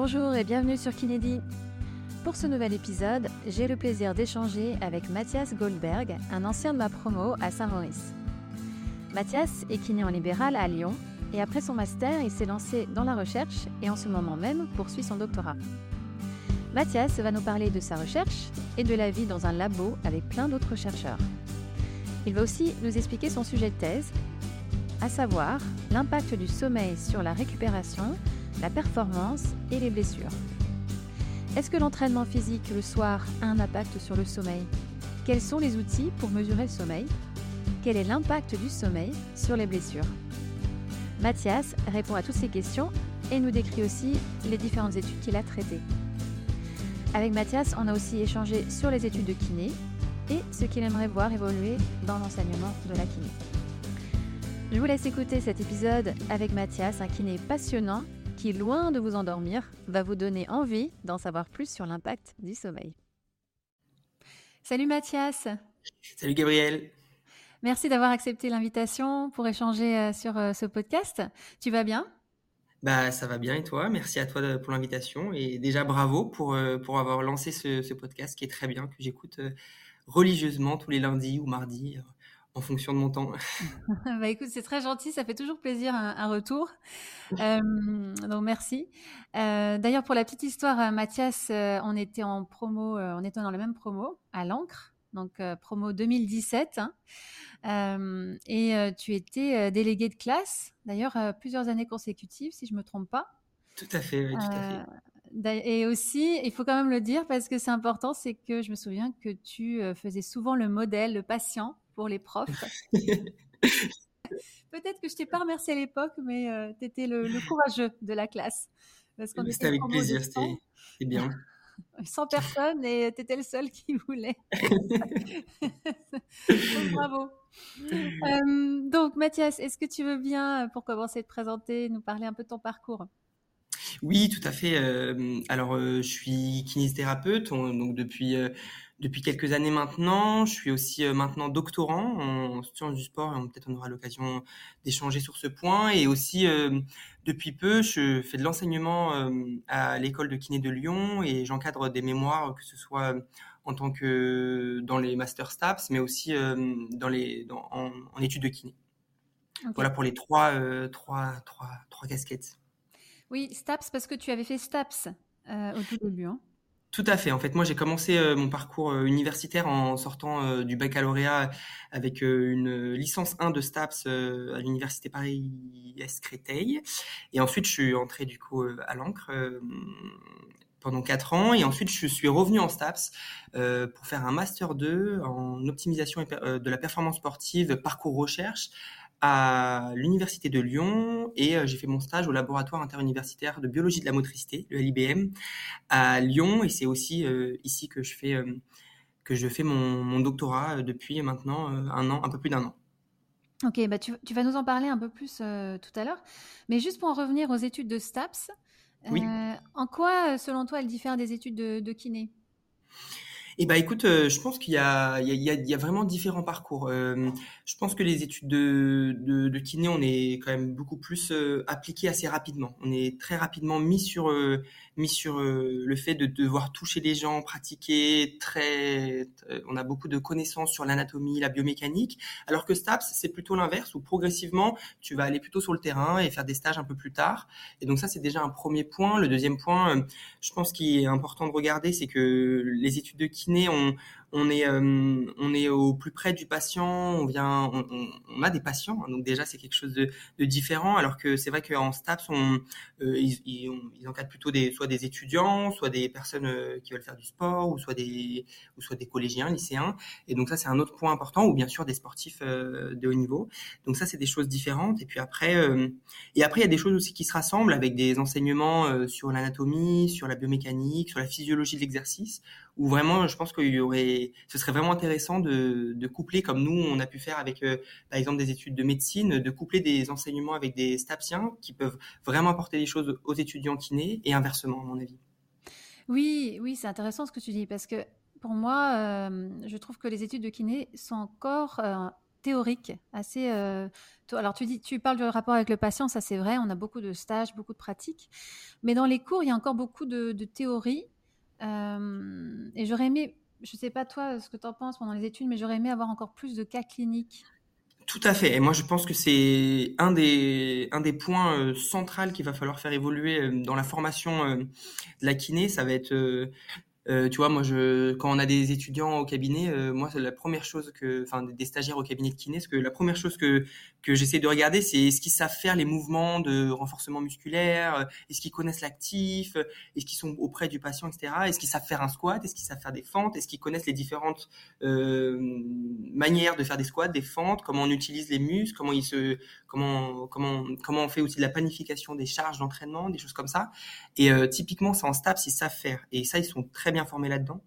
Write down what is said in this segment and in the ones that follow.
Bonjour et bienvenue sur Kinédi. Pour ce nouvel épisode, j'ai le plaisir d'échanger avec Mathias Goldberg, un ancien de ma promo à Saint-Maurice. Mathias est kiné en libéral à Lyon et après son master, il s'est lancé dans la recherche et en ce moment même poursuit son doctorat. Mathias va nous parler de sa recherche et de la vie dans un labo avec plein d'autres chercheurs. Il va aussi nous expliquer son sujet de thèse, à savoir l'impact du sommeil sur la récupération, la performance et les blessures. Est-ce que l'entraînement physique le soir a un impact sur le sommeil? Quels sont les outils pour mesurer le sommeil? Quel est l'impact du sommeil sur les blessures? Mathias répond à toutes ces questions et nous décrit aussi les différentes études qu'il a traitées. Avec Mathias, on a aussi échangé sur les études de kiné et ce qu'il aimerait voir évoluer dans l'enseignement de la kiné. Je vous laisse écouter cet épisode avec Mathias, un kiné passionnant qui, loin de vous endormir, va vous donner envie d'en savoir plus sur l'impact du sommeil. Salut Mathias. Salut Gabriel. Merci d'avoir accepté l'invitation pour échanger euh, sur euh, ce podcast. Tu vas bien? Bah, ça va bien et toi? Merci à toi pour l'invitation et déjà bravo pour, euh, pour avoir lancé ce, ce, podcast qui est très bien, que j'écoute religieusement tous les lundis ou mardis en fonction de mon temps. bah écoute, c'est très gentil, ça fait toujours plaisir un, retour. Euh, donc merci. Euh, D'ailleurs, pour la petite histoire, euh, Mathias, euh, on était en promo, on était dans la même promo à l'encre, donc promo 2017. Hein. et tu étais délégué de classe, d'ailleurs plusieurs années consécutives, si je me trompe pas. Tout à fait, oui, tout à fait. Et aussi, il faut quand même le dire parce que c'est important, c'est que je me souviens que tu faisais souvent le modèle, le patient pour les profs. Peut-être que je t'ai pas remercié à l'époque, mais euh, tu étais le, courageux de la classe. C'était avec plaisir, c'était bien. 100 personnes et tu étais le seul qui voulait. bravo. Euh, donc Mathias, est-ce que tu veux bien, pour commencer, te présenter, nous parler un peu de ton parcours? Oui, tout à fait. Euh, alors, je suis kinésithérapeute, donc depuis depuis quelques années maintenant. Je suis aussi euh, maintenant doctorant en sciences du sport et peut-être on aura l'occasion d'échanger sur ce point. Et aussi, euh, depuis peu, je fais de l'enseignement euh, à l'école de kiné de Lyon et j'encadre des mémoires, que ce soit en tant que dans les master STAPS, mais aussi dans les, en, études de kiné. Voilà pour les trois, trois, trois, trois casquettes. Oui, STAPS, parce que tu avais fait STAPS au tout début. Hein. Tout à fait. En fait, moi, j'ai commencé euh, mon parcours euh, universitaire en sortant euh, du baccalauréat avec une licence 1 de STAPS à l'université Paris-Est Créteil. Et ensuite, je suis entré du coup à l'encre pendant quatre ans. Et ensuite, je suis revenu en STAPS pour faire un master 2 en optimisation de la performance sportive, parcours recherche à l'université de Lyon et euh, j'ai fait mon stage au laboratoire interuniversitaire de biologie de la motricité, le LIBM, à Lyon. Et c'est aussi euh, ici que je fais euh, que je fais mon, doctorat depuis maintenant un an, un peu plus d'un an. Ok, bah tu, vas nous en parler un peu plus tout à l'heure, mais juste pour en revenir aux études de STAPS, en quoi, selon toi, elles diffèrent des études de, de kiné? Eh ben, écoute, euh, je pense qu'il y a, il y, a, il y a vraiment différents parcours. Euh, je pense que les études de, de, de, kiné, on est quand même beaucoup plus euh, appliqué assez rapidement. On est très rapidement mis sur mis sur le fait de devoir toucher les gens, pratiquer. Très, on a beaucoup de connaissances sur l'anatomie, la biomécanique. Alors que STAPS, c'est plutôt l'inverse, où progressivement, tu vas aller plutôt sur le terrain et faire des stages un peu plus tard. Et donc ça, c'est déjà un premier point. Le deuxième point, je pense qu'il est important de regarder, c'est que les études de kiné on, on est euh, on est au plus près du patient, on vient on, a des patients, hein, donc déjà c'est quelque chose de, différent. Alors que c'est vrai qu'en STAPS on, euh, ils, ils, encadrent plutôt des soit des étudiants, soit des personnes euh, qui veulent faire du sport, ou soit des ou soit des collégiens, lycéens. Et donc ça c'est un autre point important, ou bien sûr des sportifs de haut niveau. Donc ça c'est des choses différentes. Et puis après et après il y a des choses aussi qui se rassemblent avec des enseignements sur l'anatomie, sur la biomécanique, sur la physiologie de l'exercice, où vraiment je pense qu'il y aurait ce serait vraiment intéressant de, coupler, comme nous, on a pu faire avec, euh, par exemple, des études de médecine, de coupler des enseignements avec des stapsiens qui peuvent vraiment apporter des choses aux étudiants kinés et inversement, à mon avis. Oui, oui, c'est intéressant ce que tu dis parce que pour moi, euh, je trouve que les études de kiné sont encore euh, théorique, assez. alors tu dis, tu parles du rapport avec le patient, ça c'est vrai. On a beaucoup de stages, beaucoup de pratiques, mais dans les cours, il y a encore beaucoup de, de théorie. et j'aurais aimé, je sais pas toi ce que tu en penses pendant les études, mais j'aurais aimé avoir encore plus de cas cliniques. Tout à fait. Moi, je pense que c'est un des, points euh, centraux qu'il va falloir faire évoluer euh, dans la formation euh, de la kiné. Ça va être tu vois, moi, je, quand on a des étudiants au cabinet, moi, c'est la première chose que, enfin, des stagiaires au cabinet de kiné, que la première chose que que j'essaie de regarder, c'est est-ce qu'ils savent faire les mouvements de renforcement musculaire, euh, est-ce qu'ils connaissent l'actif, est-ce qu'ils sont auprès du patient, etc. Est-ce qu'ils savent faire un squat, est-ce qu'ils savent faire des fentes, est-ce qu'ils connaissent les différentes manières de faire des squats, des fentes, comment on utilise les muscles, comment ils se, comment comment comment on fait aussi de la planification des charges d'entraînement, des choses comme ça. Et typiquement, ça en STAPS, ils savent faire. Et ça, ils sont très bien formé là-dedans.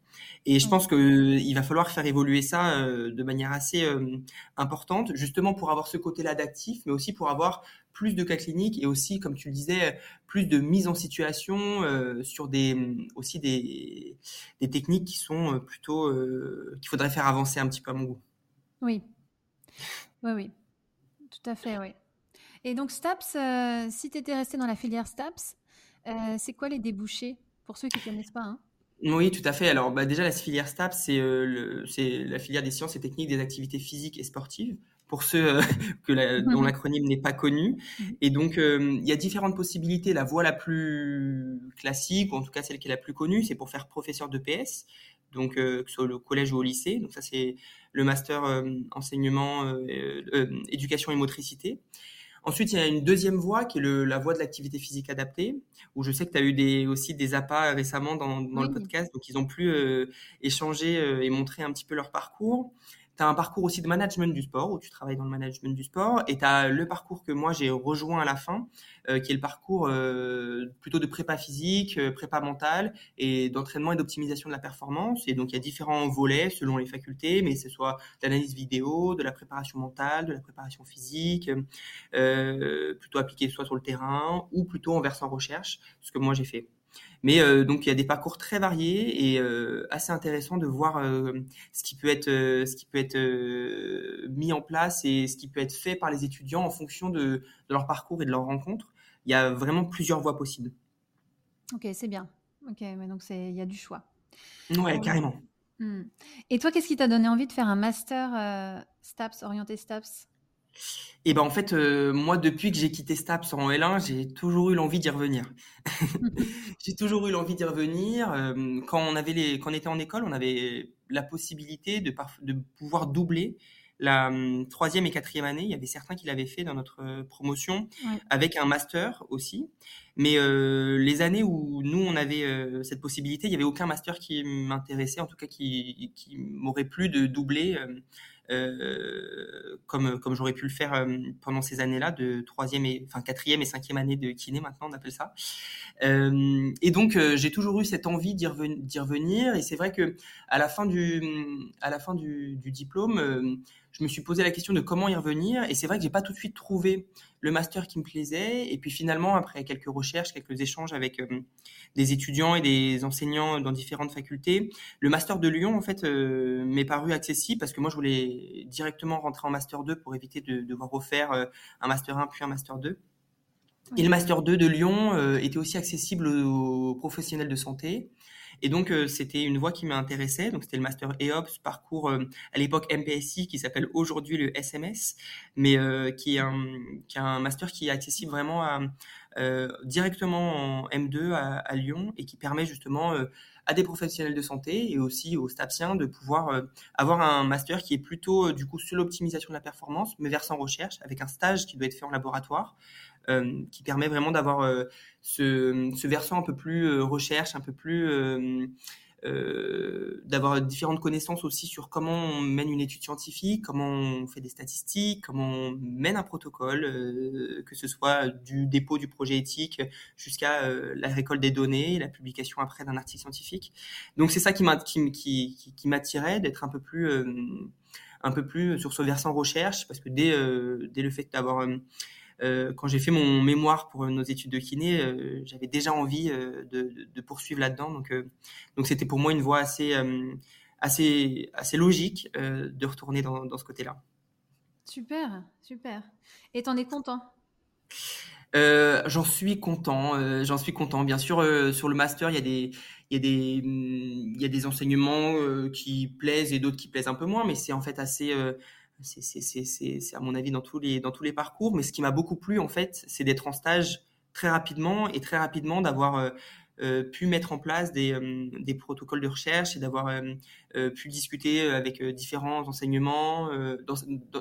Et je pense qu'il va falloir faire évoluer ça euh, de manière assez euh, importante, justement pour avoir ce côté-là d'actif, mais aussi pour avoir plus de cas cliniques et aussi, comme tu le disais, plus de mise en situation euh, sur des aussi des, des, techniques qui sont plutôt qu'il faudrait faire avancer un petit peu à mon goût. Oui, oui, oui, tout à fait, oui. Et donc STAPS, si tu étais resté dans la filière STAPS, c'est quoi les débouchés pour ceux qui ne connaissent pas hein? Oui, tout à fait. Alors, bah, déjà, la filière STAP, c'est euh, la filière des sciences et techniques des activités physiques et sportives, pour ceux euh, que la, dont l'acronyme n'est pas connu. Et donc, euh, il y a différentes possibilités. La voie la plus classique, ou en tout cas celle qui est la plus connue, c'est pour faire professeur de PS, donc que ce soit au collège ou au lycée. Donc ça, c'est le master enseignement, éducation et motricité. Ensuite, il y a une deuxième voie qui est le, la voie de l'activité physique adaptée, où je sais que tu as eu des, aussi des appâts récemment dans, dans le podcast, donc ils ont pu euh, échanger euh, et montrer un petit peu leur parcours tu as un parcours aussi de management du sport, où tu travailles dans le management du sport, et tu as le parcours que moi j'ai rejoint à la fin, euh, qui est le parcours euh, plutôt de prépa physique, euh, prépa mentale, et d'entraînement et d'optimisation de la performance. Et donc il y a différents volets selon les facultés, mais ce soit l'analyse vidéo, de la préparation mentale, de la préparation physique, plutôt appliqué soit sur le terrain, ou plutôt en versant recherche, ce que moi j'ai fait. Mais euh, donc il y a des parcours très variés et euh, assez intéressant de voir euh, ce qui peut être ce qui peut être mis en place et ce qui peut être fait par les étudiants en fonction de, de leur parcours et de leur rencontre. Il y a vraiment plusieurs voies possibles. Ok, c'est bien. Ok, mais donc il y a du choix. Ouais, carrément. Hmm. Et toi, qu'est-ce qui t'a donné envie de faire un master STAPS, orienté STAPS? Et ben en fait, euh, moi depuis que j'ai quitté Staps en L1, j'ai toujours eu l'envie d'y revenir. j'ai toujours eu l'envie d'y revenir. Euh, quand on avait les, quand on était en école, on avait la possibilité de, de pouvoir doubler la hum, troisième et quatrième année. Il y avait certains qui l'avaient fait dans notre euh, promotion avec un master aussi. Mais les années où nous on avait cette possibilité, il y avait aucun master qui m'intéressait, en tout cas qui, qui m'aurait plu de doubler comme, comme j'aurais pu le faire euh, pendant ces années-là, de troisième et enfin quatrième et cinquième année de kiné maintenant on appelle ça. Euh, et donc j'ai toujours eu cette envie d'y revenir, et c'est vrai que à la fin du à la fin du diplôme, je me suis posé la question de comment y revenir, et c'est vrai que j'ai pas tout de suite trouvé le master qui me plaisait. Et puis finalement, après quelques recherches, quelques échanges avec euh, des étudiants et des enseignants dans différentes facultés, le master de Lyon, en fait, euh, m'est paru accessible parce que moi, je voulais directement rentrer en master 2 pour éviter de devoir refaire euh, un master 1 puis un master 2. Et le master 2 de Lyon était aussi accessible aux professionnels de santé. Et donc, euh, c'était une voie qui m'intéressait. Donc, c'était le master EOPS, parcours euh, à l'époque MPSI, qui s'appelle aujourd'hui le SMS, mais euh, qui, est un, qui est un master qui est accessible vraiment à, directement en M2 à, à, Lyon et qui permet justement à des professionnels de santé et aussi aux stapsiens de pouvoir avoir un master qui est plutôt du coup sur l'optimisation de la performance, mais versant recherche, avec un stage qui doit être fait en laboratoire, euh, qui permet vraiment d'avoir euh, ce, ce, versant un peu plus euh, recherche, un peu plus euh, d'avoir différentes connaissances aussi sur comment on mène une étude scientifique, comment on fait des statistiques, comment on mène un protocole, euh, que ce soit du dépôt du projet éthique jusqu'à euh, la récolte des données, la publication après d'un article scientifique. Donc c'est ça qui m'attirait d'être un peu plus un peu plus sur ce versant recherche, parce que dès, dès le fait d'avoir euh, quand j'ai fait mon mémoire pour nos études de kiné, euh, j'avais déjà envie euh, de, poursuivre là-dedans. Donc, donc c'était pour moi une voie assez, assez, assez logique de retourner dans, ce côté-là. Super, super. Et t'en es content? Euh, J'en suis content, euh, j'en suis content. Bien sûr, euh, sur le master, il y a des, il y a des, il y a des enseignements euh, qui plaisent et d'autres qui plaisent un peu moins, mais c'est en fait assez, euh, c'est, à mon avis dans tous les, dans tous les parcours. Mais ce qui m'a beaucoup plu en fait, c'est d'être en stage très rapidement et très rapidement d'avoir euh, pu mettre en place des, euh, des, protocoles de recherche et d'avoir euh, pu discuter avec différents enseignements,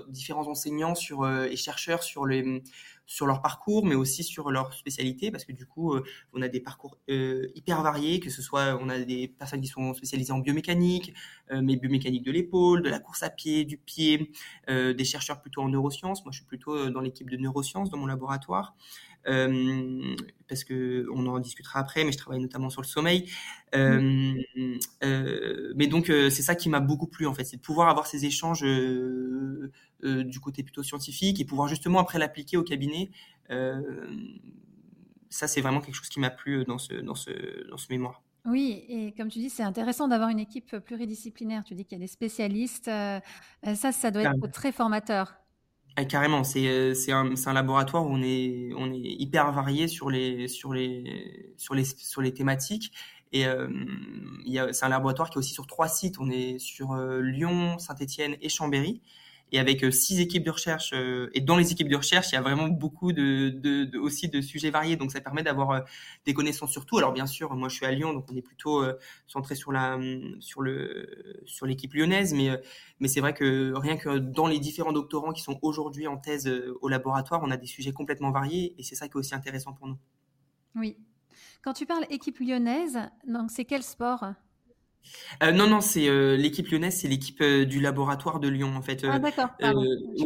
différents enseignants sur, et chercheurs sur, les, sur leur parcours, mais aussi sur leur spécialité, parce que du coup, on a des parcours hyper variés, que ce soit, on a des personnes qui sont spécialisées en biomécanique, mais biomécanique de l'épaule, de la course à pied, du pied, des chercheurs plutôt en neurosciences. Moi, je suis plutôt dans l'équipe de neurosciences dans mon laboratoire. Euh, parce que on en discutera après, mais je travaille notamment sur le sommeil. Euh, euh, mais donc c'est ça qui m'a beaucoup plu en fait, c'est de pouvoir avoir ces échanges du côté plutôt scientifique et pouvoir justement après l'appliquer au cabinet. ça c'est vraiment quelque chose qui m'a plu dans ce dans ce dans ce mémoire. Oui, et comme tu dis, c'est intéressant d'avoir une équipe pluridisciplinaire. Tu dis qu'il y a des spécialistes. ça, ça doit être très formateur. Ah, carrément, c'est euh, un, un laboratoire où on est on est hyper varié sur les sur les sur les sur les thématiques et euh, c'est un laboratoire qui est aussi sur trois sites. On est sur euh, Lyon, Saint-Étienne et Chambéry et avec euh, six équipes de recherche. Euh, et dans les équipes de recherche, il y a vraiment beaucoup de, aussi de sujets variés. Donc ça permet d'avoir euh, des connaissances sur tout. Alors bien sûr, moi je suis à Lyon, donc on est plutôt centré sur la sur le sur l'équipe lyonnaise, mais mais c'est vrai que rien que dans les différents doctorants qui sont aujourd'hui en thèse au laboratoire, on a des sujets complètement variés et c'est ça qui est aussi intéressant pour nous. Oui. Quand tu parles équipe lyonnaise, donc c'est quel sport? Euh, non, non, c'est euh, l'équipe lyonnaise, c'est l'équipe euh, du laboratoire de Lyon, en fait. ah d'accord.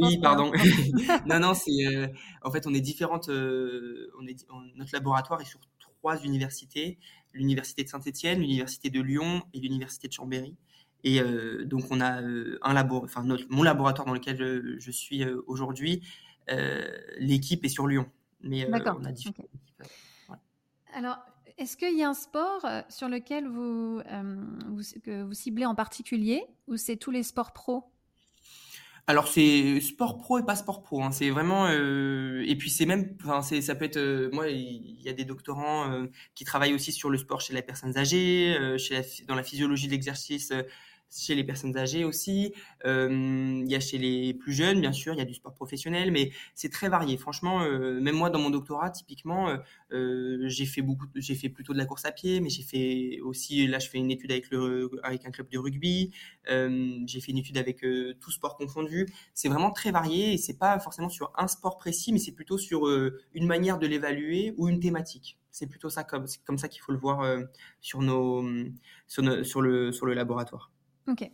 oui, pardon. non, non, c'est en fait on est différentes. on est notre laboratoire est sur trois universités l'université de Saint-Étienne, l'université de Lyon et l'université de Chambéry. Et donc on a un labo, enfin notre, mon laboratoire dans lequel je, je suis aujourd'hui, l'équipe est sur Lyon, mais on a différentes équipes. Alors, est-ce qu'il y a un sport euh, sur lequel vous, euh, vous, ciblez en particulier ou c'est tous les sports pro? Alors c'est sport pro et pas sport pro. Hein. C'est vraiment euh, et puis c'est même, ça peut être moi il y a des doctorants qui travaillent aussi sur le sport chez les personnes âgées, dans la physiologie de l'exercice chez les personnes âgées aussi. Euh, il y a chez les plus jeunes, bien sûr, il y a du sport professionnel, mais c'est très varié. Franchement, euh, même moi, dans mon doctorat, typiquement, euh, j'ai fait beaucoup, j'ai fait plutôt de la course à pied, mais j'ai fait aussi, là, je fais une étude avec le, avec un club de rugby. J'ai fait une étude avec tout sport confondu. C'est vraiment très varié et c'est pas forcément sur un sport précis, mais c'est plutôt sur une manière de l'évaluer ou une thématique. C'est plutôt ça comme, comme ça qu'il faut le voir sur, nos, sur le, sur le laboratoire. Ok.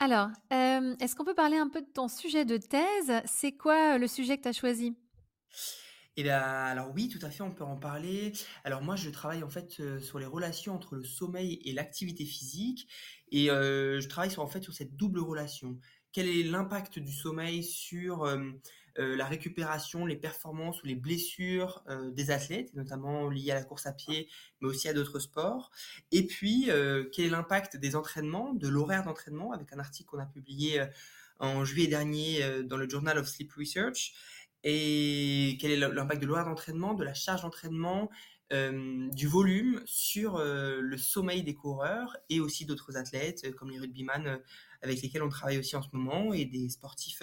Alors, euh, est-ce qu'on peut parler un peu de ton sujet de thèse? C'est quoi euh, le sujet que tu as choisi? Eh bien, alors oui, tout à fait, on peut en parler. Alors moi, je travaille en fait euh, sur les relations entre le sommeil et l'activité physique, et je travaille sur en fait sur cette double relation. Quel est l'impact du sommeil sur la récupération, les performances ou les blessures euh, des athlètes, notamment liées à la course à pied, mais aussi à d'autres sports. Et puis, euh, quel est l'impact des entraînements, de l'horaire d'entraînement, avec un article qu'on a publié en juillet dernier dans le Journal of Sleep Research. Et quel est l'impact de l'horaire d'entraînement, de la charge d'entraînement, euh, du volume sur euh, le sommeil des coureurs et aussi d'autres athlètes comme les rugbyman avec lesquels on travaille aussi en ce moment et des sportifs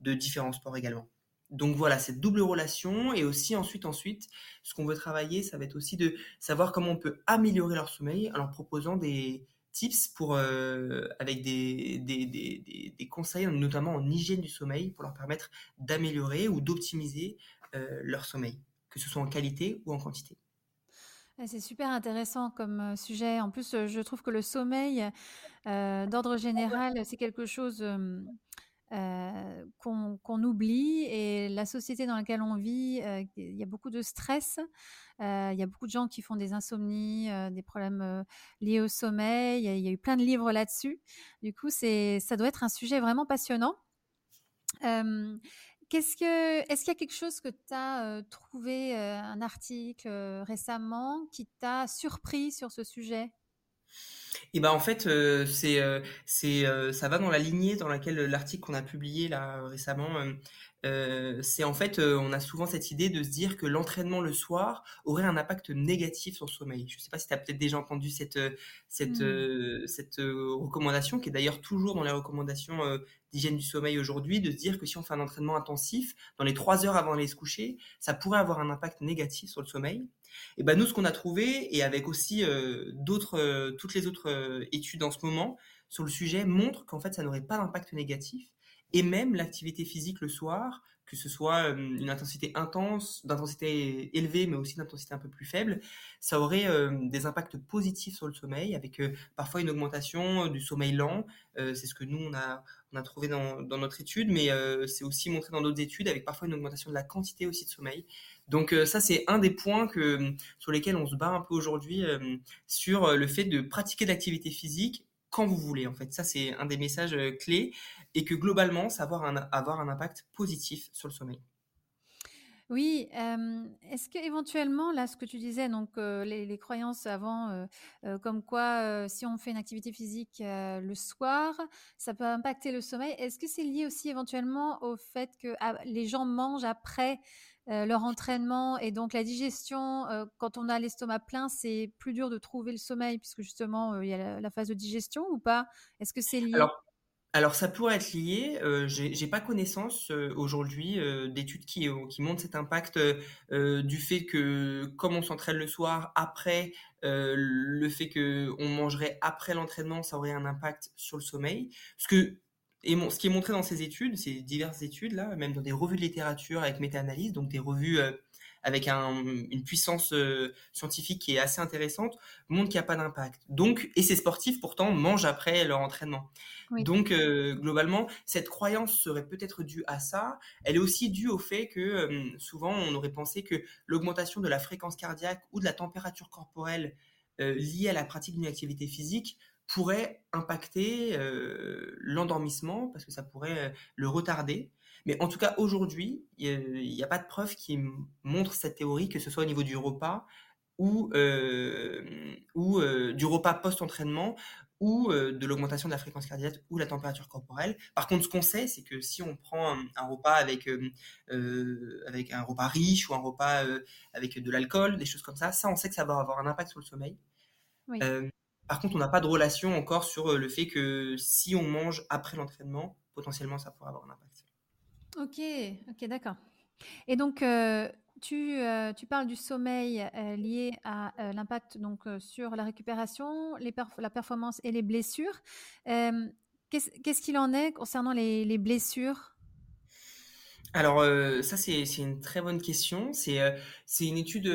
de différents sports également. Donc voilà, cette double relation et aussi ensuite, ensuite, ce qu'on veut travailler, ça va être aussi de savoir comment on peut améliorer leur sommeil en leur proposant des tips pour, euh, avec des, des, des, des, conseils, notamment en hygiène du sommeil, pour leur permettre d'améliorer ou d'optimiser euh, leur sommeil, que ce soit en qualité ou en quantité. C'est super intéressant comme euh, sujet. En plus, je trouve que le sommeil, d'ordre général, c'est quelque chose euh, qu'on oublie et la société dans laquelle on vit, euh, il y a beaucoup de stress, euh, il y a beaucoup de gens qui font des insomnies, des problèmes liés au sommeil, il y, a eu plein de livres là-dessus. Du coup, ça doit être un sujet vraiment passionnant. Qu'est-ce que, est-ce qu'il y a quelque chose que tu as trouvé, un article récemment qui t'a surpris sur ce sujet? Et ben en fait, euh, c'est euh, c'est euh, ça va dans la lignée dans laquelle l'article qu'on a publié là récemment, c'est en fait, on a souvent cette idée de se dire que l'entraînement le soir aurait un impact négatif sur le sommeil. Je sais pas si tu as peut-être déjà entendu cette cette mmh. cette recommandation qui est d'ailleurs toujours dans les recommandations d'hygiène du sommeil aujourd'hui, de se dire que si on fait un entraînement intensif dans les trois heures avant d'aller se coucher, ça pourrait avoir un impact négatif sur le sommeil. Et ben nous, ce qu'on a trouvé, et avec aussi euh, d'autres, euh, toutes les autres euh, études en ce moment sur le sujet, montrent qu'en fait, ça n'aurait pas d'impact négatif. Et même l'activité physique le soir, que ce soit une intensité intense, d'intensité élevée, mais aussi d'intensité un peu plus faible, ça aurait des impacts positifs sur le sommeil, avec parfois une augmentation du sommeil lent. c'est ce que nous, on a, trouvé dans, dans notre étude, mais c'est aussi montré dans d'autres études, avec parfois une augmentation de la quantité aussi de sommeil. Donc ça, c'est un des points que, sur lesquels on se bat un peu aujourd'hui sur le fait de pratiquer de l'activité physique quand vous voulez. En fait, ça, c'est un des messages clés et que globalement, ça va avoir un, impact positif sur le sommeil. Oui, est-ce que éventuellement, là, ce que tu disais, donc les, croyances avant, comme quoi si on fait une activité physique le soir, ça peut impacter le sommeil. Est-ce que c'est lié aussi éventuellement au fait que ah, les gens mangent après leur entraînement et donc la digestion, quand on a l'estomac plein, c'est plus dur de trouver le sommeil puisque justement il y a la, phase de digestion ou pas? Est-ce que c'est lié? Alors ça pourrait être lié. Euh, j'ai pas connaissance euh, aujourd'hui euh, d'études qui, montrent cet impact du fait que comme on s'entraîne le soir après le fait que on mangerait après l'entraînement, ça aurait un impact sur le sommeil. Ce que et ce qui est montré dans ces études, ces diverses études là, même dans des revues de littérature avec méta-analyse, donc des revues avec une puissance euh, scientifique qui est assez intéressante, montre qu'il n'y a pas d'impact. Donc, et ces sportifs pourtant mangent après leur entraînement. Donc, euh, globalement, cette croyance serait peut-être due à ça. Elle est aussi due au fait que euh, souvent on aurait pensé que l'augmentation de la fréquence cardiaque ou de la température corporelle liée à la pratique d'une activité physique pourrait impacter l'endormissement parce que ça pourrait le retarder. Mais en tout cas, aujourd'hui, il n'y a, pas de preuve qui montre cette théorie, que ce soit au niveau du repas ou, euh, ou euh, du repas post-entraînement ou euh, de l'augmentation de la fréquence cardiaque ou la température corporelle. Par contre, ce qu'on sait, c'est que si on prend un, repas avec, avec un repas riche ou un repas avec de l'alcool, des choses comme ça, ça, on sait que ça va avoir un impact sur le sommeil. Par contre, on n'a pas de relation encore sur le fait que si on mange après l'entraînement, potentiellement, ça pourrait avoir un impact. Ok, ok, d'accord. Et donc, euh, tu, euh, tu, parles du sommeil euh, lié à l'impact donc sur la récupération, les la performance et les blessures. Qu'est-ce qu'il en est concernant les blessures alors ça c'est une très bonne question. C'est c'est une étude,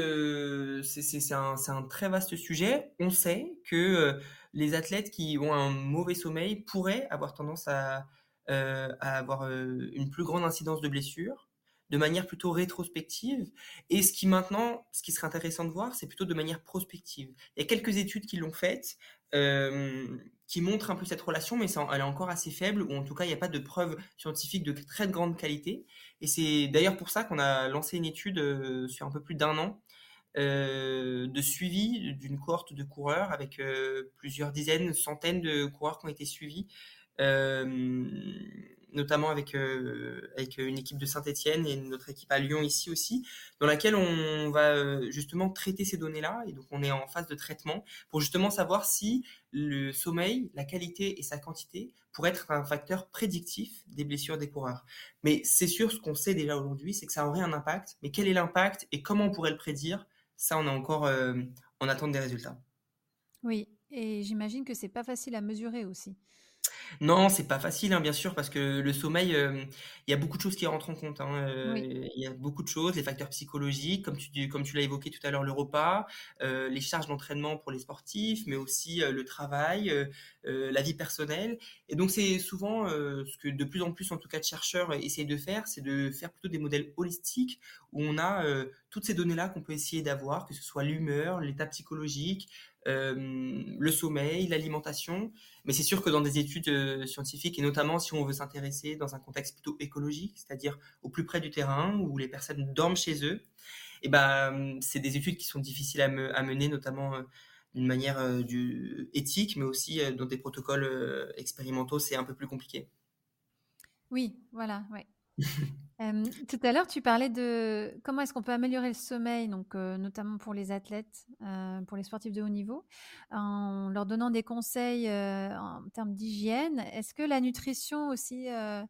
c'est un, un, très vaste sujet. On sait que les athlètes qui ont un mauvais sommeil pourraient avoir tendance à, euh, à avoir euh, une plus grande incidence de blessures de manière plutôt rétrospective. Et ce qui maintenant, ce qui serait intéressant de voir, c'est plutôt de manière prospective. Il y a quelques études qui l'ont faites, euh, qui montrent un peu cette relation, mais elle est encore assez faible, ou en tout cas, il n'y a pas de preuves scientifiques de très grande qualité. Et c'est d'ailleurs pour ça qu'on a lancé une étude sur un peu plus d'un an. de suivi d'une cohorte de coureurs avec plusieurs dizaines, centaines de coureurs qui ont été suivis euh, notamment avec, euh, avec une équipe de Saint-Etienne et notre équipe à Lyon ici aussi, dans laquelle on va euh, justement traiter ces données-là. Et donc on est en phase de traitement pour justement savoir si le sommeil, la qualité et sa quantité pourraient être un facteur prédictif des blessures des coureurs. Mais c'est sûr, ce qu'on sait déjà aujourd'hui, c'est que ça aurait un impact. Mais quel est l'impact et comment on pourrait le prédire? Ça, on est encore en attente des résultats. Oui, et j'imagine que c'est pas facile à mesurer aussi. Non, c'est pas facile, hein, bien sûr, parce que le sommeil, euh, il y a beaucoup de choses qui rentrent en compte. Hein, euh, il y a beaucoup de choses, les facteurs psychologiques, comme tu, comme tu l'as évoqué tout à l'heure, le repas, euh, les charges d'entraînement pour les sportifs, mais aussi le travail, la vie personnelle. Et donc, c'est souvent ce que de plus en plus, en tout cas, de chercheurs essayent de faire, c'est de faire plutôt des modèles holistiques où on a toutes ces données-là qu'on peut essayer d'avoir, que ce soit l'humeur, l'état psychologique, le sommeil, l'alimentation. Mais c'est sûr que dans des études euh, scientifiques, et notamment si on veut s'intéresser dans un contexte plutôt écologique, c'est-à-dire au plus près du terrain, où les personnes dorment chez eux, et eh ben, c'est des études qui sont difficiles à, mener, notamment euh, d'une manière du, éthique, mais aussi dans des protocoles expérimentaux, c'est un peu plus compliqué. Oui, voilà, ouais. tout à l'heure, tu parlais de comment est-ce qu'on peut améliorer le sommeil, donc notamment pour les athlètes, pour les sportifs de haut niveau, en leur donnant des conseils en termes d'hygiène. Est-ce que la nutrition aussi, est-ce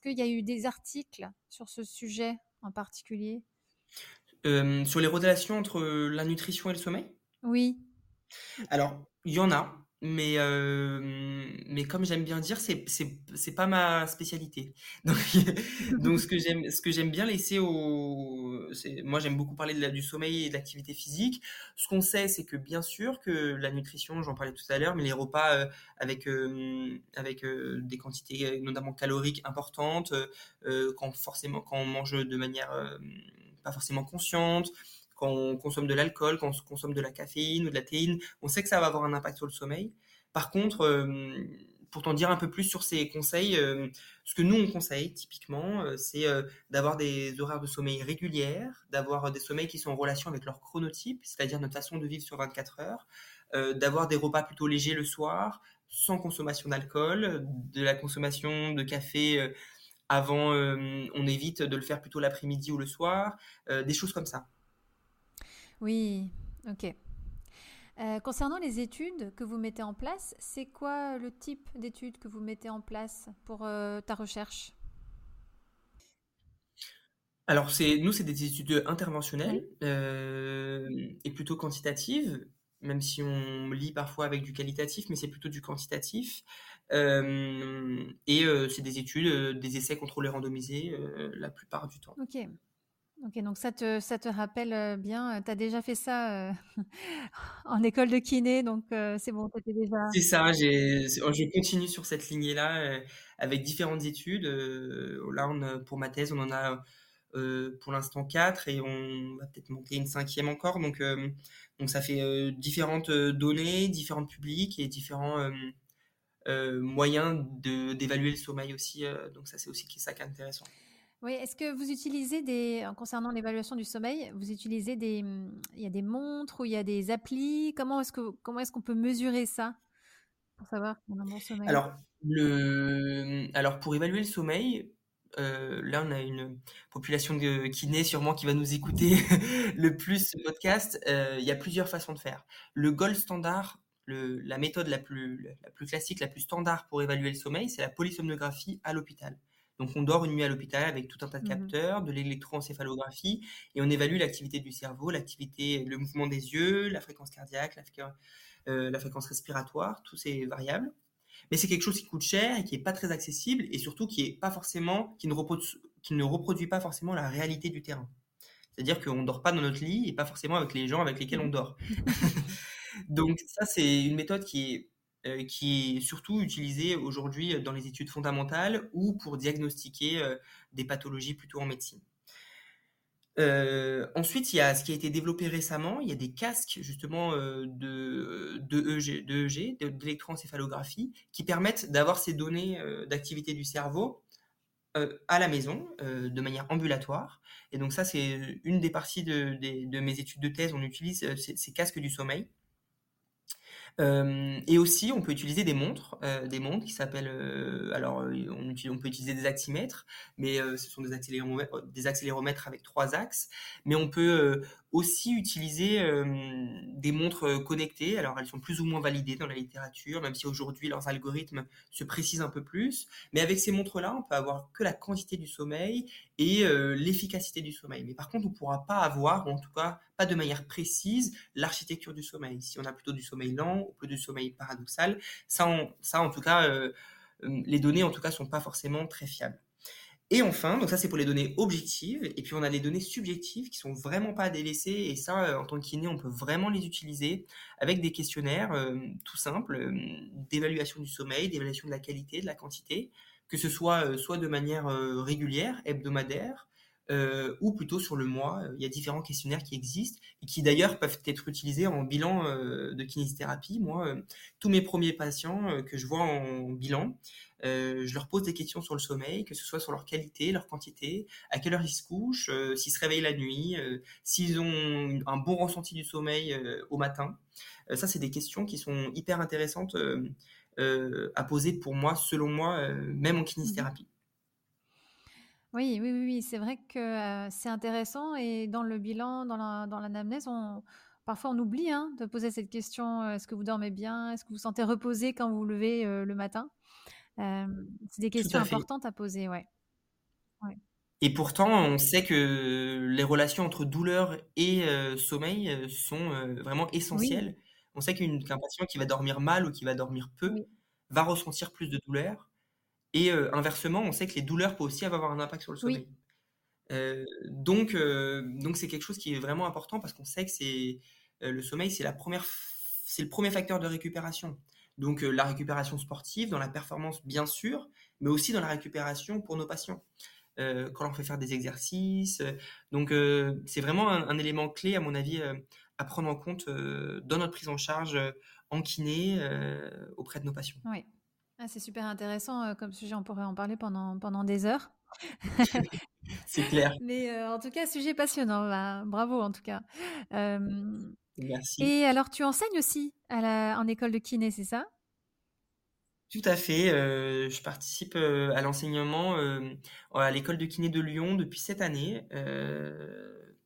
qu'il y a eu des articles sur ce sujet en particulier? Sur les relations entre la nutrition et le sommeil? Oui. Alors, il y en a. Mais, euh, mais comme j'aime bien dire, c'est, c'est, pas ma spécialité. Donc, donc ce que j'aime, ce que j'aime bien laisser au, moi j'aime beaucoup parler du sommeil et de l'activité physique. Ce qu'on sait, c'est que bien sûr que la nutrition, j'en parlais tout à l'heure, mais les repas euh, avec, euh, avec des quantités notamment caloriques importantes, quand forcément, quand on mange de manière pas forcément consciente, quand on consomme de l'alcool, quand on consomme de la caféine ou de la théine, on sait que ça va avoir un impact sur le sommeil. Par contre, euh, pour t'en dire un peu plus sur ces conseils, euh, ce que nous on conseille typiquement, euh, c'est d'avoir des horaires de sommeil régulières, d'avoir des sommeils qui sont en relation avec leur chronotype, c'est-à-dire notre façon de vivre sur 24 heures, d'avoir des repas plutôt légers le soir, sans consommation d'alcool, de la consommation de café avant, on évite de le faire plutôt l'après-midi ou le soir, des choses comme ça. Oui, ok. Euh, concernant les études que vous mettez en place, c'est quoi le type d'études que vous mettez en place pour euh, ta recherche? Alors, c'est, nous, c'est des études interventionnelles euh, et plutôt quantitatives, même si on lit parfois avec du qualitatif, mais c'est plutôt du quantitatif. et c'est des études, des essais contrôlés randomisés la plupart du temps. Ok. Ok, donc ça te, ça te rappelle bien, tu as déjà fait ça en école de kiné, donc c'est bon, tu déjà... C'est ça, j'ai, je continue sur cette lignée-là avec différentes études. là, on pour ma thèse, on en a pour l'instant quatre et on va peut-être monter une cinquième encore. Donc, donc ça fait différentes données, différents publics et différents moyens d'évaluer le sommeil aussi. donc ça, c'est aussi ça qui est intéressant. Oui, est-ce que vous utilisez des, concernant l'évaluation du sommeil, vous utilisez des, il y a des montres ou il y a des applis? Comment est-ce que, comment est-ce qu'on peut mesurer ça pour savoir qu'on a un bon sommeil? Alors, le, alors pour évaluer le sommeil, euh, là on a une population de kinés sûrement qui va nous écouter le plus ce podcast. Euh, il y a plusieurs façons de faire. Le gold standard, le, la méthode la plus, la plus classique, la plus standard pour évaluer le sommeil, c'est la polysomnographie à l'hôpital. Donc on dort une nuit à l'hôpital avec tout un tas de mmh capteurs, de l'électroencéphalographie, et on évalue l'activité du cerveau, l'activité, le mouvement des yeux, la fréquence cardiaque, la, euh, la fréquence respiratoire, tous ces variables. Mais c'est quelque chose qui coûte cher et qui n'est pas très accessible, et surtout qui est pas forcément, qui ne, reproduit, qui ne reproduit pas forcément la réalité du terrain. C'est-à-dire qu'on ne dort pas dans notre lit et pas forcément avec les gens avec lesquels on dort. Donc ça, c'est une méthode qui est euh, qui est surtout utilisé aujourd'hui dans les études fondamentales ou pour diagnostiquer euh, des pathologies plutôt en médecine. Euh, ensuite, il y a ce qui a été développé récemment, il y a des casques justement de, de EG, de d'électroencéphalographie, qui permettent d'avoir ces données d'activité du cerveau à la maison, de manière ambulatoire. Et donc ça, c'est une des parties de, mes études de thèse. On utilise ces casques du sommeil euh, et aussi, on peut utiliser des montres, euh, des montres qui s'appellent, euh, alors on, on, peut utiliser des aximètres, mais ce sont des accéléromètres, des accéléromètres avec trois axes, mais on peut aussi utiliser des montres connectées. Alors elles sont plus ou moins validées dans la littérature, même si aujourd'hui leurs algorithmes se précisent un peu plus. Mais avec ces montres-là, on peut avoir que la quantité du sommeil et l'efficacité du sommeil. Mais par contre, on ne pourra pas avoir, ou en tout cas pas de manière précise, l'architecture du sommeil. Si on a plutôt du sommeil lent ou plutôt du sommeil paradoxal, ça, ça en tout cas, les données en tout cas sont pas forcément très fiables. Et enfin, donc ça c'est pour les données objectives, et puis on a les données subjectives qui sont vraiment pas à délaisser, et ça euh, en tant que kiné on peut vraiment les utiliser avec des questionnaires euh, tout simples euh, d'évaluation du sommeil, d'évaluation de la qualité, de la quantité, que ce soit soit de manière régulière, hebdomadaire, euh, ou plutôt sur le mois. Il y a différents questionnaires qui existent et qui d'ailleurs peuvent être utilisés en bilan euh, de kinésithérapie. Moi, euh, tous mes premiers patients que je vois en bilan, je leur pose des questions sur le sommeil, que ce soit sur leur qualité, leur quantité, à quelle heure ils se couchent, s'ils se réveillent la nuit, s'ils ont un bon ressenti du sommeil au matin. ça, c'est des questions qui sont hyper intéressantes à poser pour moi, selon moi, même en kinésithérapie. Oui, oui, oui, c'est vrai que c'est intéressant et dans le bilan, dans la, dans l'anamnèse, on, parfois on oublie hein, de poser cette question est-ce que vous dormez bien? Est-ce que vous vous sentez reposé quand vous vous levez le matin? C'est des questions importantes à poser, ouais. Et pourtant, on sait que les relations entre douleur et sommeil sont vraiment essentielles. On sait qu'un patient qui va dormir mal ou qui va dormir peu va ressentir plus de douleur. Et inversement, on sait que les douleurs peuvent aussi avoir un impact sur le sommeil. donc, donc c'est quelque chose qui est vraiment important parce qu'on sait que c'est le sommeil, c'est la première, c'est le premier facteur de récupération. Donc la récupération sportive, dans la performance bien sûr, mais aussi dans la récupération pour nos patients. quand on fait faire des exercices. Donc c'est vraiment un, un, élément clé à mon avis à prendre en compte dans notre prise en charge en kiné auprès de nos patients. Oui. Ah, c'est super intéressant euh, comme sujet, on pourrait en parler pendant, pendant des heures. c'est clair. Mais euh, en tout cas, sujet passionnant. Bah, bravo en tout cas. Merci. Et alors, tu enseignes aussi à la, en école de kiné, c'est ça? Tout à fait. Euh, je participe à l'enseignement à l'école de kiné de Lyon depuis cette année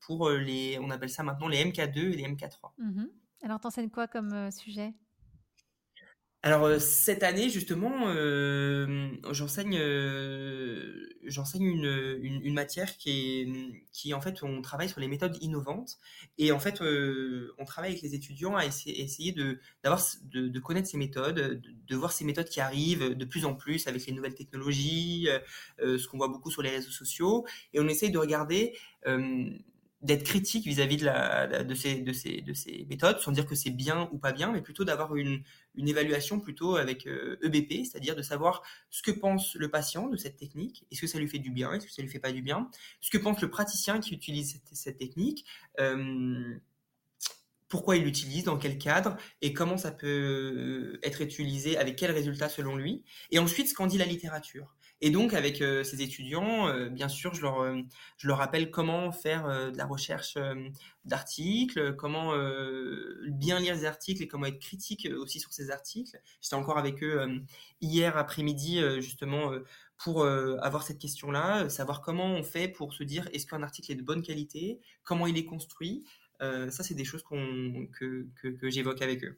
pour les, on appelle ça maintenant les MK2 et les MK3. Mmh alors, tu enseignes quoi comme sujet? Alors euh, cette année justement, euh, j'enseigne euh, j'enseigne une, une, matière qui est qui en fait on travaille sur les méthodes innovantes. Et en fait on travaille avec les étudiants à essayer, de d'avoir de, de, connaître ces méthodes, de, de, voir ces méthodes qui arrivent de plus en plus avec les nouvelles technologies, ce qu'on voit beaucoup sur les réseaux sociaux. Et on essaye de regarder d'être critique vis-à-vis de, ces, de, ces, de ces méthodes, sans dire que c'est bien ou pas bien, mais plutôt d'avoir une, évaluation plutôt avec EBP, euh, e c'est-à-dire de savoir ce que pense le patient de cette technique, est-ce que ça lui fait du bien, est-ce que ça lui fait pas du bien, ce que pense le praticien qui utilise cette, technique, euh, pourquoi il l'utilise, dans quel cadre, et comment ça peut être utilisé, avec quels résultats selon lui, et ensuite ce qu'en dit la littérature. Et donc, avec euh, ces étudiants, euh, bien sûr, je leur, euh, je leur rappelle comment faire de la recherche d'articles, comment bien lire les articles et comment être critique aussi sur ces articles. J'étais encore avec eux hier après-midi, justement, pour avoir cette question-là, savoir comment on fait pour se dire est-ce qu'un article est de bonne qualité, comment il est construit. ça, c'est des choses que, que, que j'évoque avec eux.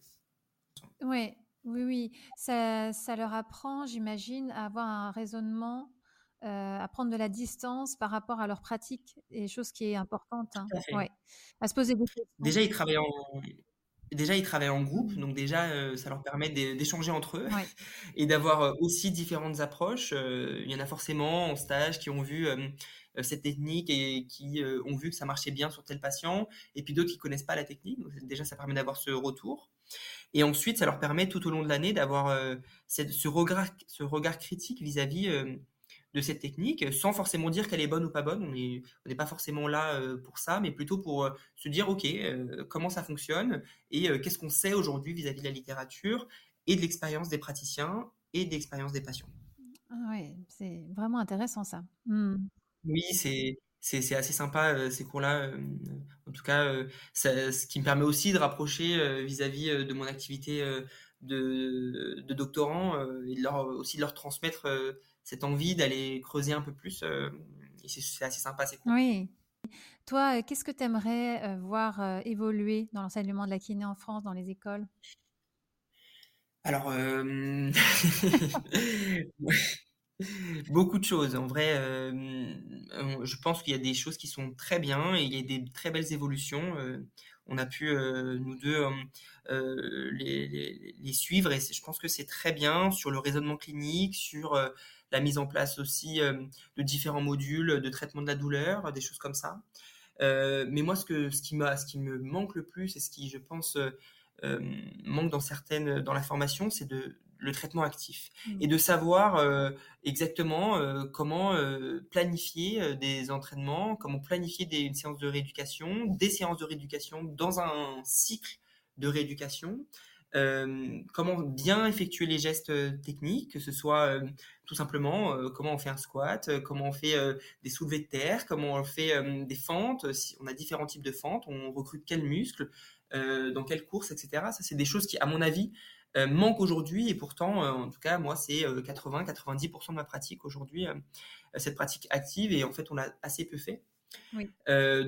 Ouais, oui, oui, ça ça leur apprend, j'imagine, à avoir un raisonnement, euh, à prendre de la distance par rapport à leur pratique et chose qui est importante, hein. Ouais, à se poser des questions. Déjà, ils travaillent en déjà, ils travaillent en groupe, donc déjà, euh, ça leur permet d'échanger entre eux et d'avoir, euh, aussi différentes approches. il y en a forcément en stage qui ont vu, cette technique et qui, ont vu que ça marchait bien sur tel patient et puis d'autres qui connaissent pas la technique, donc déjà, ça permet d'avoir ce retour. Et ensuite, ça leur permet tout au long de l'année d'avoir euh, ce, regard, ce regard critique vis-à-vis euh, de cette technique, sans forcément dire qu'elle est bonne ou pas bonne. On n'est pas forcément là euh, pour ça, mais plutôt pour se dire, OK, comment ça fonctionne et qu'est-ce qu'on sait aujourd'hui vis-à-vis de la littérature et de l'expérience des praticiens et de l'expérience des patients. Ah oui, c'est vraiment intéressant ça. Mmh. Oui, c'est c'est assez sympa euh, ces cours-là. Euh, en tout cas, euh, ce qui me permet aussi de rapprocher vis-à-vis de mon activité de, de, doctorant et de leur, aussi de leur transmettre cette envie d'aller creuser un peu plus. et c'est assez sympa ces cours. Oui. Toi, qu'est-ce que tu aimerais voir évoluer dans l'enseignement de la kiné en France, dans les écoles? Alors, Beaucoup de choses. En vrai, je pense qu'il y a des choses qui sont très bien et il y a des très belles évolutions. on a pu, nous deux, les, suivre et je pense que c'est très bien sur le raisonnement clinique, sur la mise en place aussi de différents modules de traitement de la douleur, des choses comme ça. mais moi, ce qui me manque le plus et ce qui, je pense, manque dans certaines, dans la formation, c'est de, le traitement actif mmh. et de savoir euh, exactement euh, comment planifier des entraînements, comment planifier des, une séance de rééducation, des séances de rééducation dans un cycle de rééducation, comment bien effectuer les gestes techniques, que ce soit tout simplement comment on fait un squat, comment on fait des soulevés de terre, comment on fait des fentes, si on a différents types de fentes, on recrute quels muscles, dans quelle course, etc. Ça, c'est des choses qui, à mon avis, manquent aujourd'hui et pourtant, en tout cas, moi, c'est 80-90% de ma pratique aujourd'hui, cette pratique active et en fait, on l'a assez peu fait.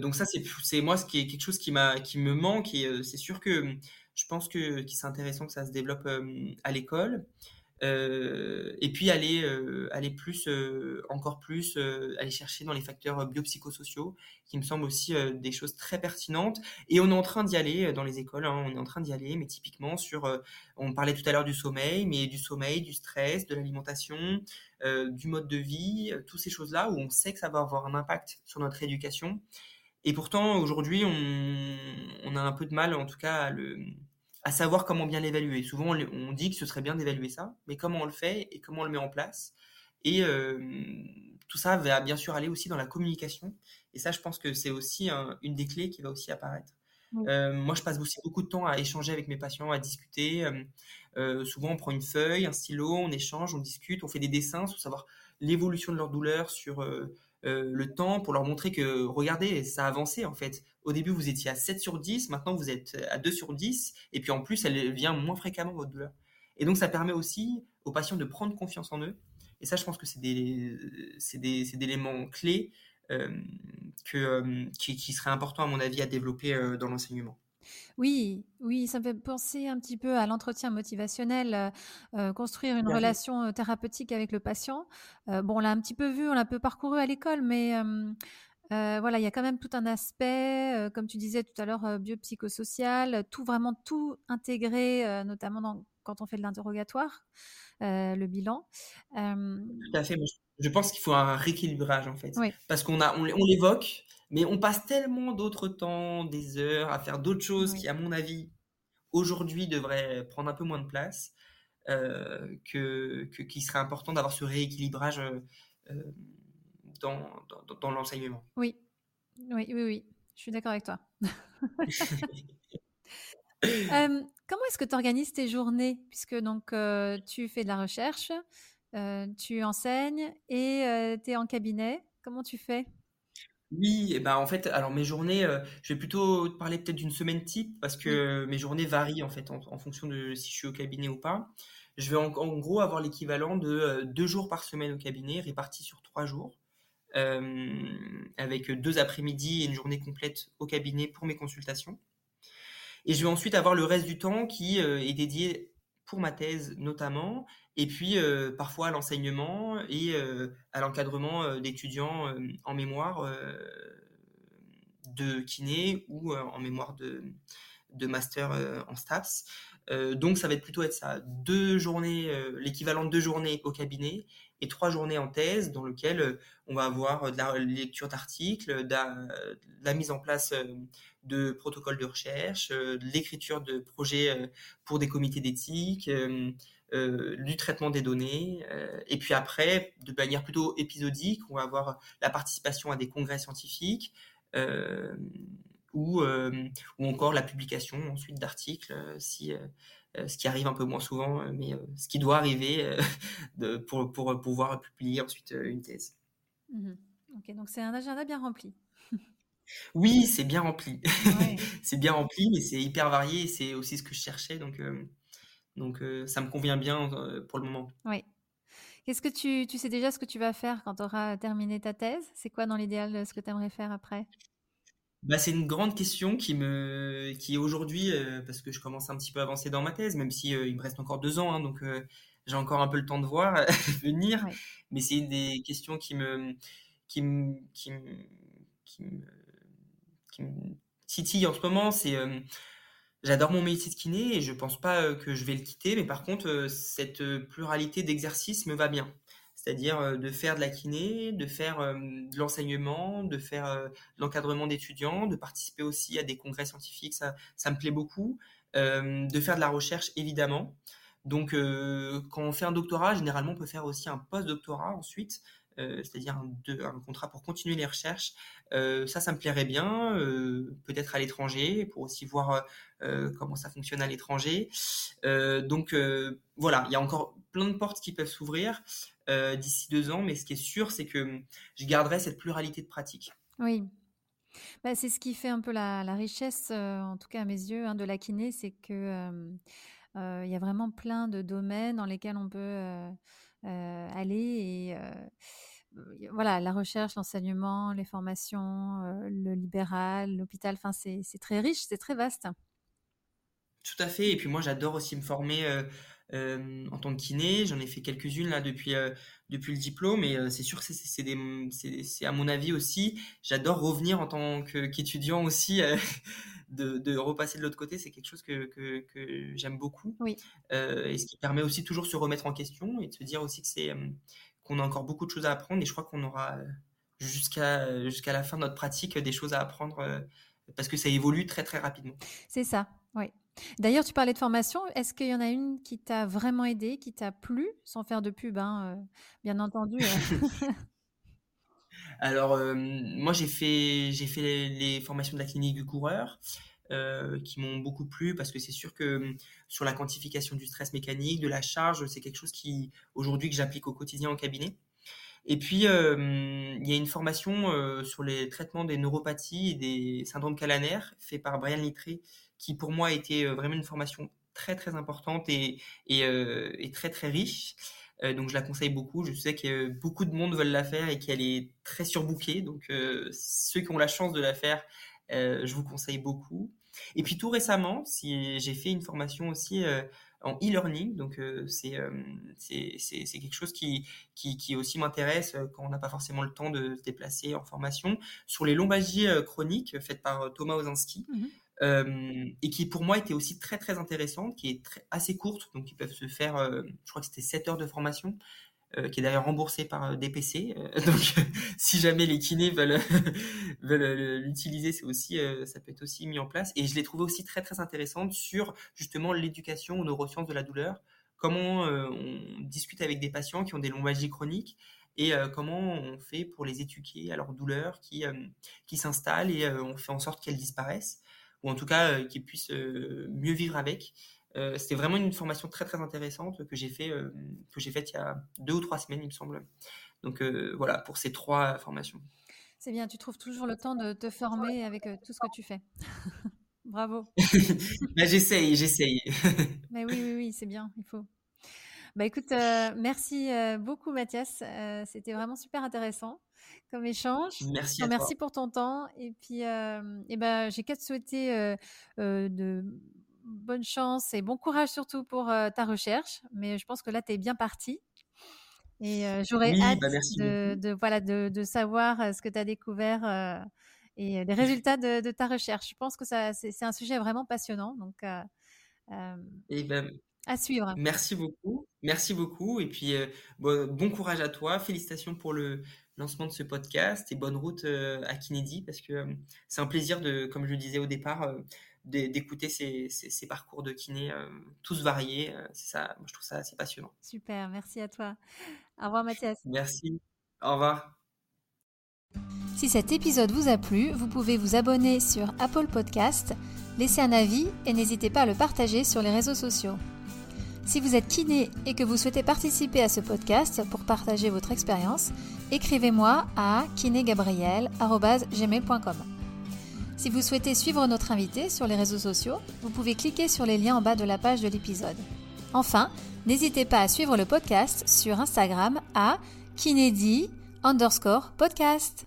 donc ça, c'est moi, ce qui est quelque chose qui, qui me manque et c'est sûr que je pense que, c'est intéressant que ça se développe à l'école. Euh, et puis aller, euh, aller plus, euh, encore plus, aller chercher dans les facteurs biopsychosociaux, qui me semblent aussi des choses très pertinentes. Et on est en train d'y aller dans les écoles, hein, on est en train d'y aller, mais typiquement sur, on parlait tout à l'heure du sommeil, mais du sommeil, du stress, de l'alimentation, du mode de vie, toutes ces choses-là où on sait que ça va avoir un impact sur notre éducation. Et pourtant, aujourd'hui, on, on, a un peu de mal, en tout cas, à le, à savoir comment bien l'évaluer. Souvent, on, dit que ce serait bien d'évaluer ça, mais comment on le fait et comment on le met en place. Et euh, tout ça va bien sûr aller aussi dans la communication. Et ça, je pense que c'est aussi une des clés qui va aussi apparaître. Euh, moi, je passe aussi beaucoup de temps à échanger avec mes patients, à discuter. Euh, souvent, on prend une feuille, un stylo, on échange, on discute, on fait des dessins pour savoir l'évolution de leur douleur sur le temps, pour leur montrer que, regardez, ça a avancé en fait. Au début, vous étiez à 7 sur 10, maintenant vous êtes à 2 sur 10, et puis en plus, elle vient moins fréquemment, votre douleur. Et donc, ça permet aussi aux patients de prendre confiance en eux. Et ça, je pense que c'est des, des, éléments clés euh, que, euh, qui, qui seraient importants, à mon avis, à développer euh, dans l'enseignement. Oui, oui, ça me fait penser un petit peu à l'entretien motivationnel, construire une relation thérapeutique avec le patient. bon, on l'a un petit peu vu, on l'a un peu parcouru à l'école, mais voilà, il y a quand même tout un aspect, comme tu disais tout à l'heure, biopsychosocial, tout vraiment tout intégré, notamment quand on fait de l'interrogatoire, le bilan. Tout à fait. Je pense qu'il faut un rééquilibrage en fait, parce qu'on a, on, l'évoque, mais on passe tellement d'autres temps, des heures à faire d'autres choses qui, à mon avis, aujourd'hui devraient prendre un peu moins de place, que, qu'il serait important d'avoir ce rééquilibrage dans, dans, l'enseignement. Oui. oui, oui, oui, je suis d'accord avec toi. comment est-ce que tu organises tes journées? Puisque donc tu fais de la recherche, tu enseignes et tu es en cabinet. Comment tu fais? Oui, et ben en fait, alors mes journées, je vais plutôt te parler peut-être d'une semaine type parce que mes journées varient en fait en, fonction de si je suis au cabinet ou pas. Je vais en, en gros avoir l'équivalent de deux jours par semaine au cabinet répartis sur trois jours. Euh, avec deux après-midi et une journée complète au cabinet pour mes consultations. Et je vais ensuite avoir le reste du temps qui euh, est dédié pour ma thèse notamment, et puis euh, parfois à l'enseignement et à l'encadrement d'étudiants en mémoire de kiné ou en mémoire de, de master en STAPS. donc ça va être plutôt être ça, deux journées, l'équivalent de deux journées au cabinet et trois journées en thèse dans lequel euh, on va avoir euh, de la lecture d'articles, de, la mise en place euh, de protocoles de recherche, de l'écriture de projets pour des comités d'éthique, du traitement des données. et puis après, de manière plutôt épisodique, on va avoir la participation à des congrès scientifiques. ou, encore la publication ensuite d'articles si euh, ce qui arrive un peu moins souvent, euh, mais euh, ce qui doit arriver de, pour, pour, pouvoir publier ensuite une thèse. Mmh ok, donc c'est un agenda bien rempli. Oui, c'est bien rempli. c'est bien rempli, mais c'est hyper varié et c'est aussi ce que je cherchais. Donc, donc ça me convient bien pour le moment. Oui. Qu'est-ce que tu, tu sais déjà ce que tu vas faire quand tu auras terminé ta thèse? C'est quoi dans l'idéal ce que tu aimerais faire après? Bah, c'est une grande question qui me, qui est aujourd'hui, euh, parce que je commence un petit peu à avancer dans ma thèse, même si euh, il me reste encore deux ans, hein, donc euh, j'ai encore un peu le temps de voir venir. Mais c'est une des questions qui me, qui me, qui me, qui me, qui me titille en ce moment. C'est, j'adore mon métier de kiné et je pense pas que je vais le quitter, mais par contre, cette pluralité d'exercices me va bien c'est-à-dire euh, de faire de la kiné, de faire euh, de l'enseignement, de faire euh, de l'encadrement d'étudiants, de participer aussi à des congrès scientifiques, ça, ça me plaît beaucoup, de faire de la recherche évidemment. Donc, quand on fait un doctorat, généralement, on peut faire aussi un post-doctorat ensuite, c'est-à-dire un, contrat pour continuer les recherches. ça, ça me plairait bien, peut-être à l'étranger, pour aussi voir comment ça fonctionne à l'étranger. donc, voilà, il y a encore plein de portes qui peuvent s'ouvrir d'ici deux ans, mais ce qui est sûr, c'est que je garderai cette pluralité de pratiques. Oui, bah, c'est ce qui fait un peu la, richesse, en tout cas à mes yeux, hein, de la kiné, c'est que il y a vraiment plein de domaines dans lesquels on peut aller et voilà, la recherche, l'enseignement, les formations, le libéral, l'hôpital, enfin c'est très riche, c'est très vaste. Tout à fait. Et puis moi, j'adore aussi me former en tant que kiné. J'en ai fait quelques-unes là depuis depuis le diplôme et c'est sûr que c'est à mon avis aussi. J'adore revenir en tant qu'étudiant aussi. De, repasser de l'autre côté, c'est quelque chose que, que, j'aime beaucoup. Oui. et ce qui permet aussi toujours de se remettre en question et de se dire aussi que c'est qu'on a encore beaucoup de choses à apprendre. Et je crois qu'on aura jusqu'à jusqu'à la fin de notre pratique des choses à apprendre parce que ça évolue très très rapidement. C'est ça, oui. D'ailleurs, tu parlais de formation. Est-ce qu'il y en a une qui t'a vraiment aidé, qui t'a plu, sans faire de pub, hein, euh, bien entendu euh. Alors, euh, moi, j'ai fait, j'ai fait les, formations de la clinique du coureur. qui m'ont beaucoup plu parce que c'est sûr que sur la quantification du stress mécanique, de la charge, c'est quelque chose qui aujourd'hui que j'applique au quotidien en cabinet. Et puis, il y a une formation sur les traitements des neuropathies et des syndromes calanaires fait par Brian Littré, qui pour moi a été vraiment une formation très très importante et, et, très très riche. Donc je la conseille beaucoup. Je sais que beaucoup de monde veulent la faire et qu'elle est très surbookée. Donc ceux qui ont la chance de la faire, je vous conseille beaucoup. Et puis tout récemment, si, j'ai fait une formation aussi en e-learning. Donc, euh, euh, c'est quelque chose qui, aussi m'intéresse euh, quand on n'a pas forcément le temps de se déplacer en formation. Sur les lombalgies chroniques faites par Thomas Ozinski. Mmh et qui pour moi était aussi très très intéressante, qui est assez courte, donc qui peuvent se faire, je crois que c'était 7 heures de formation, euh, qui est d'ailleurs remboursé par euh, DPC. Euh, donc, si jamais les kinés veulent, l'utiliser, c'est ça peut être aussi mis en place. Et je l'ai trouvé aussi très très intéressante sur justement l'éducation aux neurosciences de la douleur. Comment on discute avec des patients qui ont des lombalgies chroniques et comment on fait pour les éduquer à leur douleur qui, qui s'installe et on fait en sorte qu'elles disparaissent ou en tout cas qu'ils puissent mieux vivre avec. Euh, c'était vraiment une formation très très intéressante que j'ai fait euh, que j'ai faite il y a deux ou trois semaines, il me semble. Donc euh, voilà pour ces trois formations. C'est bien, tu trouves toujours le temps de te former avec tout ce que tu fais. Bravo. bah, j'essaye, j'essaye. Mais oui, oui, oui, c'est bien, il faut. Bah écoute, merci beaucoup Mathias. C'était vraiment super intéressant comme échange. Merci. À merci pour ton temps. Et puis, et ben, j'ai qu'à te souhaiter de bonne chance et bon courage surtout pour ta recherche. Mais je pense que là, tu es bien parti. Et j'aurais hâte bah, de, voilà, de, savoir ce que tu as découvert et les résultats de, ta recherche. Je pense que c'est un sujet vraiment passionnant. Donc, et ben, à suivre. Merci beaucoup. Merci beaucoup. Et puis, bon, courage à toi. Félicitations pour le lancement de ce podcast et bonne route à Kinédi parce que c'est un plaisir de, comme je le disais au départ, d'écouter ces, ces, parcours de kiné euh, tous variés. Euh, c'est ça, moi, je trouve ça assez passionnant. Super, merci à toi. Au revoir Mathias. Merci. Au revoir. Si cet épisode vous a plu, vous pouvez vous abonner sur Apple Podcast, laisser un avis et n'hésitez pas à le partager sur les réseaux sociaux. Si vous êtes kiné et que vous souhaitez participer à ce podcast pour partager votre expérience, écrivez-moi à kinégabriel.gmail.com. Si vous souhaitez suivre notre invité sur les réseaux sociaux, vous pouvez cliquer sur les liens en bas de la page de l'épisode. Enfin, n'hésitez pas à suivre le podcast sur Instagram à Kinedi underscore podcast.